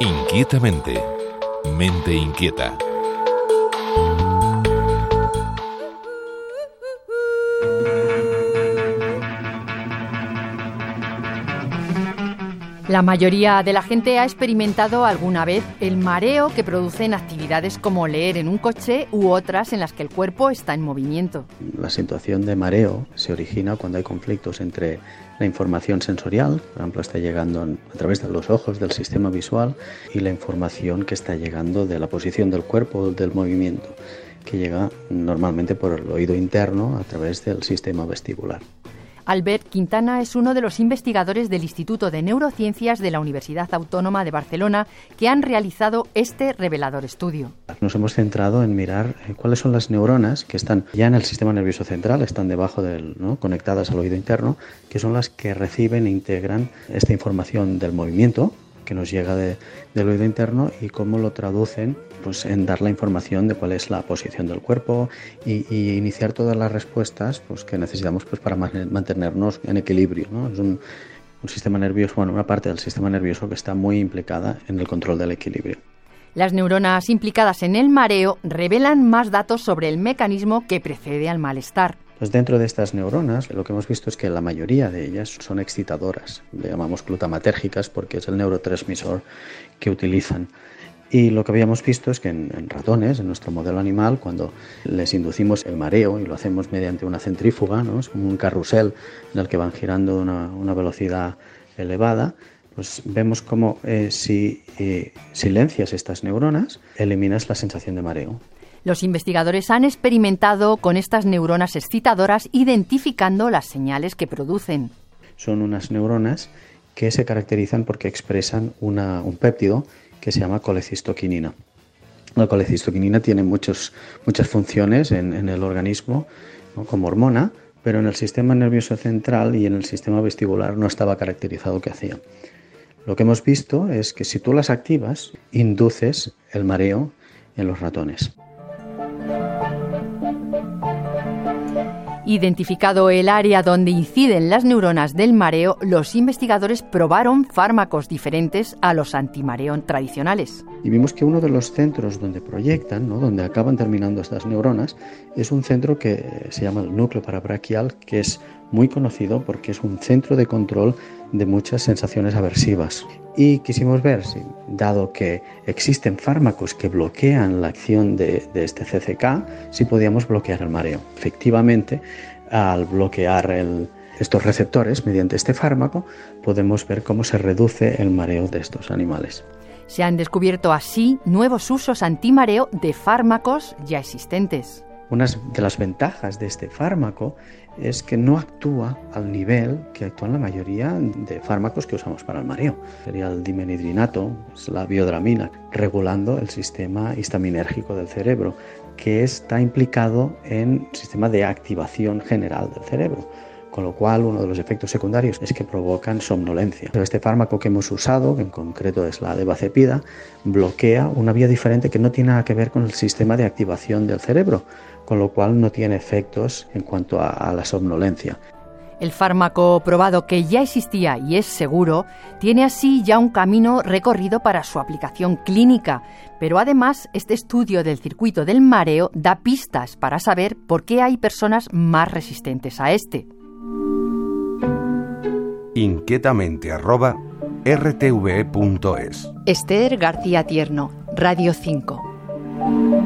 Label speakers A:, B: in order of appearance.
A: Inquietamente. Mente inquieta.
B: La mayoría de la gente ha experimentado alguna vez el mareo que producen actividades como leer en un coche u otras en las que el cuerpo está en movimiento.
C: La situación de mareo se origina cuando hay conflictos entre la información sensorial, por ejemplo, está llegando a través de los ojos, del sistema visual, y la información que está llegando de la posición del cuerpo del movimiento, que llega normalmente por el oído interno a través del sistema vestibular.
B: Albert Quintana es uno de los investigadores del Instituto de Neurociencias de la Universidad Autónoma de Barcelona que han realizado este revelador estudio.
C: Nos hemos centrado en mirar eh, cuáles son las neuronas que están ya en el sistema nervioso central, están debajo del, conectadas al oído interno, que son las que reciben e integran esta información del movimiento que nos llega del oído interno y cómo lo traducen pues, en dar la información de cuál es la posición del cuerpo y, iniciar todas las respuestas pues, que necesitamos pues, para mantenernos en equilibrio. Es un, un sistema nervioso, bueno, una parte del sistema nervioso que está muy implicada en el control del equilibrio.
B: Las neuronas implicadas en el mareo revelan más datos sobre el mecanismo que precede al malestar.
C: Pues dentro de estas neuronas lo que hemos visto es que la mayoría de ellas son excitadoras, le llamamos glutamatérgicas porque es el neurotransmisor que utilizan. Y lo que habíamos visto es que en, ratones, en nuestro modelo animal, cuando les inducimos el mareo y lo hacemos mediante una centrífuga, ¿no? como un carrusel en el que van girando a una, velocidad elevada, pues vemos como eh, si eh, silencias estas neuronas, eliminas la sensación de mareo.
B: Los investigadores han experimentado con estas neuronas excitadoras identificando las señales que producen.
C: Son unas neuronas que se caracterizan porque expresan un péptido que se llama colecistoquinina. La colecistoquinina tiene muchas funciones en, el organismo como hormona, pero en el sistema nervioso central y en el sistema vestibular no estaba caracterizado qué hacía. Lo que hemos visto es que si tú las activas, induces el mareo en los ratones.
B: Identificado el área donde inciden las neuronas del mareo, los investigadores probaron fármacos diferentes a los antimareón tradicionales.
C: Y vimos que uno de los centros donde proyectan, donde acaban terminando estas neuronas, es un centro que se llama el núcleo parabraquial, que es muy conocido porque es un centro de control de muchas sensaciones aversivas. Y quisimos ver, si, dado que existen fármacos que bloquean la acción de, este CCK, si podíamos bloquear el mareo. Efectivamente, al bloquear estos receptores mediante este fármaco, podemos ver cómo se reduce el mareo de estos animales.
B: Se han descubierto así nuevos usos antimareo de fármacos ya existentes.
C: Una de las ventajas de este fármaco es que no actúa al nivel que actúan la mayoría de fármacos que usamos para el mareo. Sería el dimenhidrinato, la biodramina, regulando el sistema histaminérgico del cerebro, que está implicado en el sistema de activación general del cerebro con lo cual uno de los efectos secundarios es que provocan somnolencia. Este fármaco que hemos usado, que en concreto es la devacepida, bloquea una vía diferente que no tiene nada que ver con el sistema de activación del cerebro, con lo cual no tiene efectos en cuanto a, la somnolencia.
B: El fármaco probado que ya existía y es seguro tiene así ya un camino recorrido para su aplicación clínica, pero además este estudio del circuito del mareo da pistas para saber por qué hay personas más resistentes a este.
A: Inquietamente rtv.es
B: Esther García Tierno, Radio 5.